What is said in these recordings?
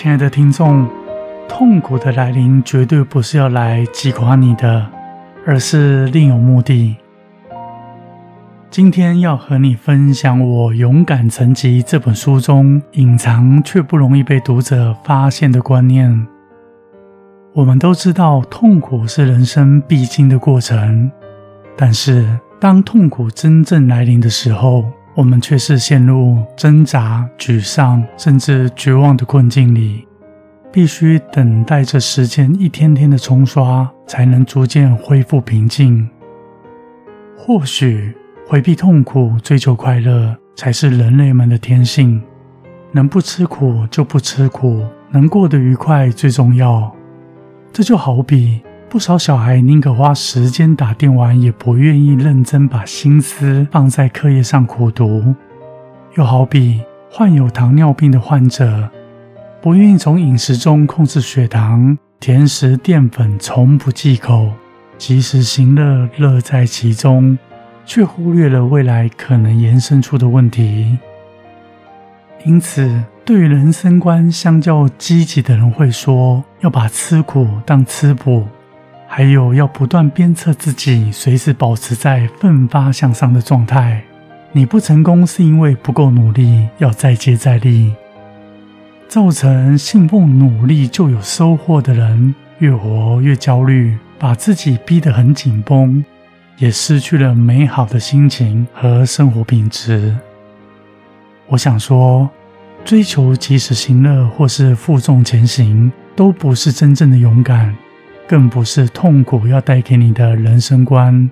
亲爱的听众，痛苦的来临绝对不是要来击垮你的，而是另有目的。今天要和你分享我《勇敢成疾》这本书中隐藏却不容易被读者发现的观念。我们都知道，痛苦是人生必经的过程，但是当痛苦真正来临的时候，我们却是陷入挣扎、沮丧，甚至绝望的困境里，必须等待着时间一天天的冲刷，才能逐渐恢复平静。或许回避痛苦、追求快乐，才是人类们的天性。能不吃苦就不吃苦，能过得愉快最重要。这就好比。不少小孩宁可花时间打电玩，也不愿意认真把心思放在课业上苦读。又好比患有糖尿病的患者，不愿意从饮食中控制血糖，甜食淀粉从不忌口，及时行乐，乐在其中，却忽略了未来可能延伸出的问题。因此，对于人生观相较积极的人会说，要把吃苦当吃补。还有要不断鞭策自己，随时保持在奋发向上的状态。你不成功是因为不够努力，要再接再厉。造成信奉努力就有收获的人，越活越焦虑，把自己逼得很紧绷，也失去了美好的心情和生活品质。我想说，追求及时行乐或是负重前行，都不是真正的勇敢。更不是痛苦要带给你的人生观。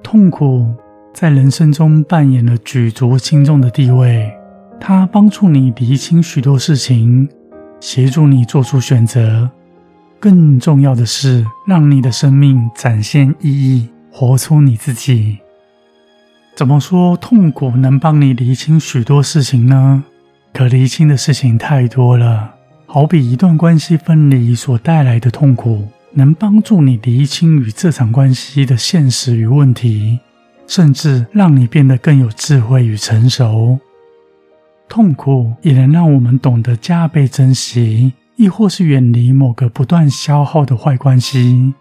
痛苦在人生中扮演了举足轻重的地位，它帮助你理清许多事情，协助你做出选择。更重要的是，让你的生命展现意义，活出你自己。怎么说痛苦能帮你理清许多事情呢？可理清的事情太多了。好比一段关系分离所带来的痛苦，能帮助你厘清与这场关系的现实与问题，甚至让你变得更有智慧与成熟。痛苦也能让我们懂得加倍珍惜，亦或是远离某个不断消耗的坏关系。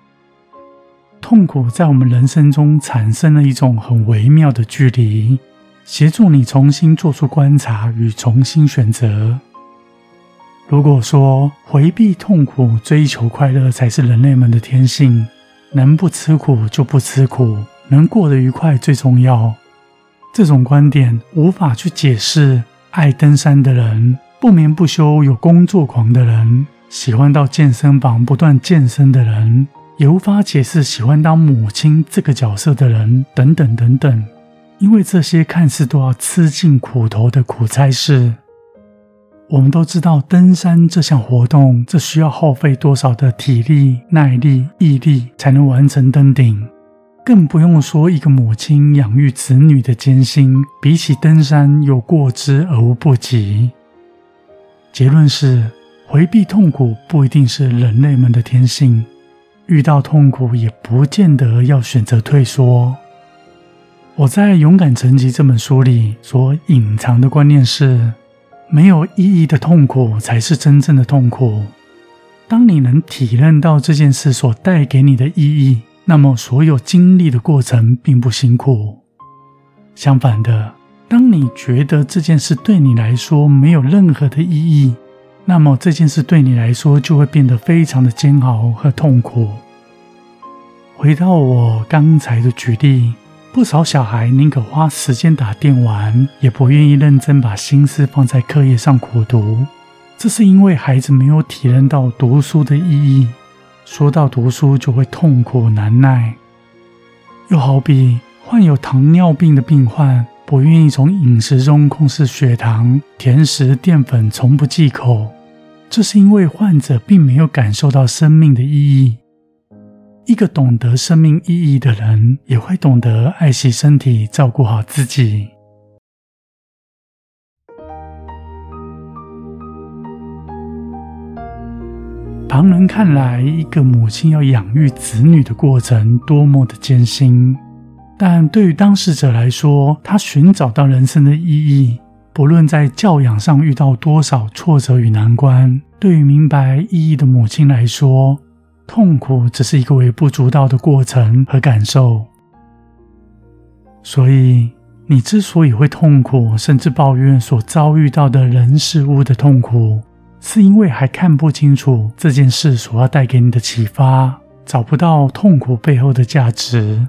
痛苦在我们人生中产生了一种很微妙的距离，协助你重新做出观察与重新选择。如果说回避痛苦、追求快乐才是人类们的天性，能不吃苦就不吃苦，能过得愉快最重要。这种观点无法去解释爱登山的人、不眠不休有工作狂的人、喜欢到健身房不断健身的人，也无法解释喜欢当母亲这个角色的人等等等等，因为这些看似都要吃尽苦头的苦差事。我们都知道，登山这项活动，这需要耗费多少的体力、耐力、毅力才能完成登顶？更不用说一个母亲养育子女的艰辛，比起登山有过之而无不及。结论是，回避痛苦不一定是人类们的天性，遇到痛苦也不见得要选择退缩。我在《勇敢成疾》这本书里所隐藏的观念是。没有意义的痛苦才是真正的痛苦。当你能体认到这件事所带给你的意义，那么所有经历的过程并不辛苦。相反的，当你觉得这件事对你来说没有任何的意义，那么这件事对你来说就会变得非常的煎熬和痛苦。回到我刚才的举例。不少小孩宁可花时间打电玩，也不愿意认真把心思放在课业上苦读。这是因为孩子没有体认到读书的意义。说到读书，就会痛苦难耐。又好比患有糖尿病的病患，不愿意从饮食中控制血糖，甜食、淀粉从不忌口，这是因为患者并没有感受到生命的意义。一个懂得生命意义的人，也会懂得爱惜身体，照顾好自己。旁人看来，一个母亲要养育子女的过程多么的艰辛，但对于当事者来说，他寻找到人生的意义。不论在教养上遇到多少挫折与难关，对于明白意义的母亲来说，痛苦只是一个微不足道的过程和感受。所以，你之所以会痛苦，甚至抱怨所遭遇到的人事物的痛苦。是因为还看不清楚这件事所要带给你的启发，找不到痛苦背后的价值。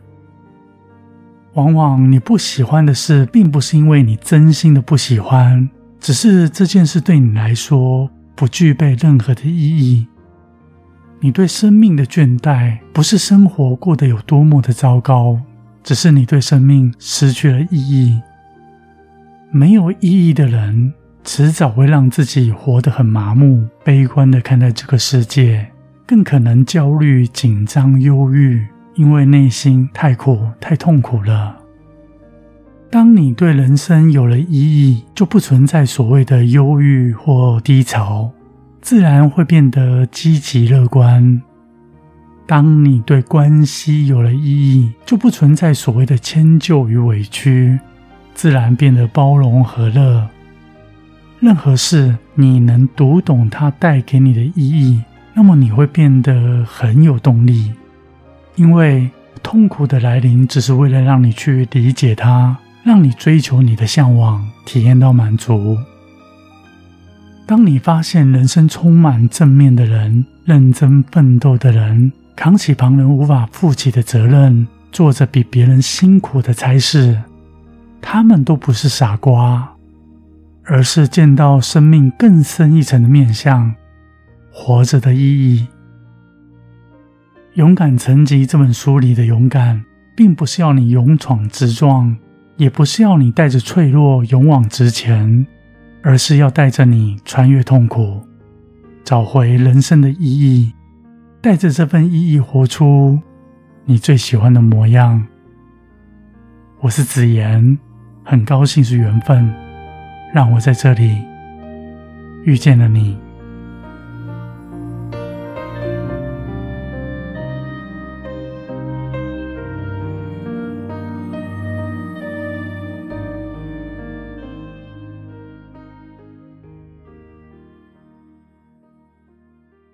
往往你不喜欢的事，并不是因为你真心的不喜欢，只是这件事对你来说不具备任何的意义。你对生命的倦怠，不是生活过得有多么的糟糕，只是你对生命失去了意义。没有意义的人。迟早会让自己活得很麻木、悲观的看待这个世界，更可能焦虑、紧张、忧郁，因为内心太苦、太痛苦了。当你对人生有了意义，就不存在所谓的忧郁或低潮，自然会变得积极乐观。当你对关系有了意义，就不存在所谓的迁就与委屈，自然变得包容和乐。任何事，你能读懂它带给你的意义，那么你会变得很有动力。因为痛苦的来临，只是为了让你去理解它，让你追求你的向往，体验到满足。当你发现人生充满正面的人、认真奋斗的人，扛起旁人无法负起的责任，做着比别人辛苦的差事，他们都不是傻瓜。而是见到生命更深一层的面相，活着的意义。勇敢成疾这本书里的勇敢，并不是要你勇闯直撞，也不是要你带着脆弱勇往直前，而是要带着你穿越痛苦，找回人生的意义，带着这份意义活出你最喜欢的模样。我是子言，很高兴是缘分。让我在这里遇见了你。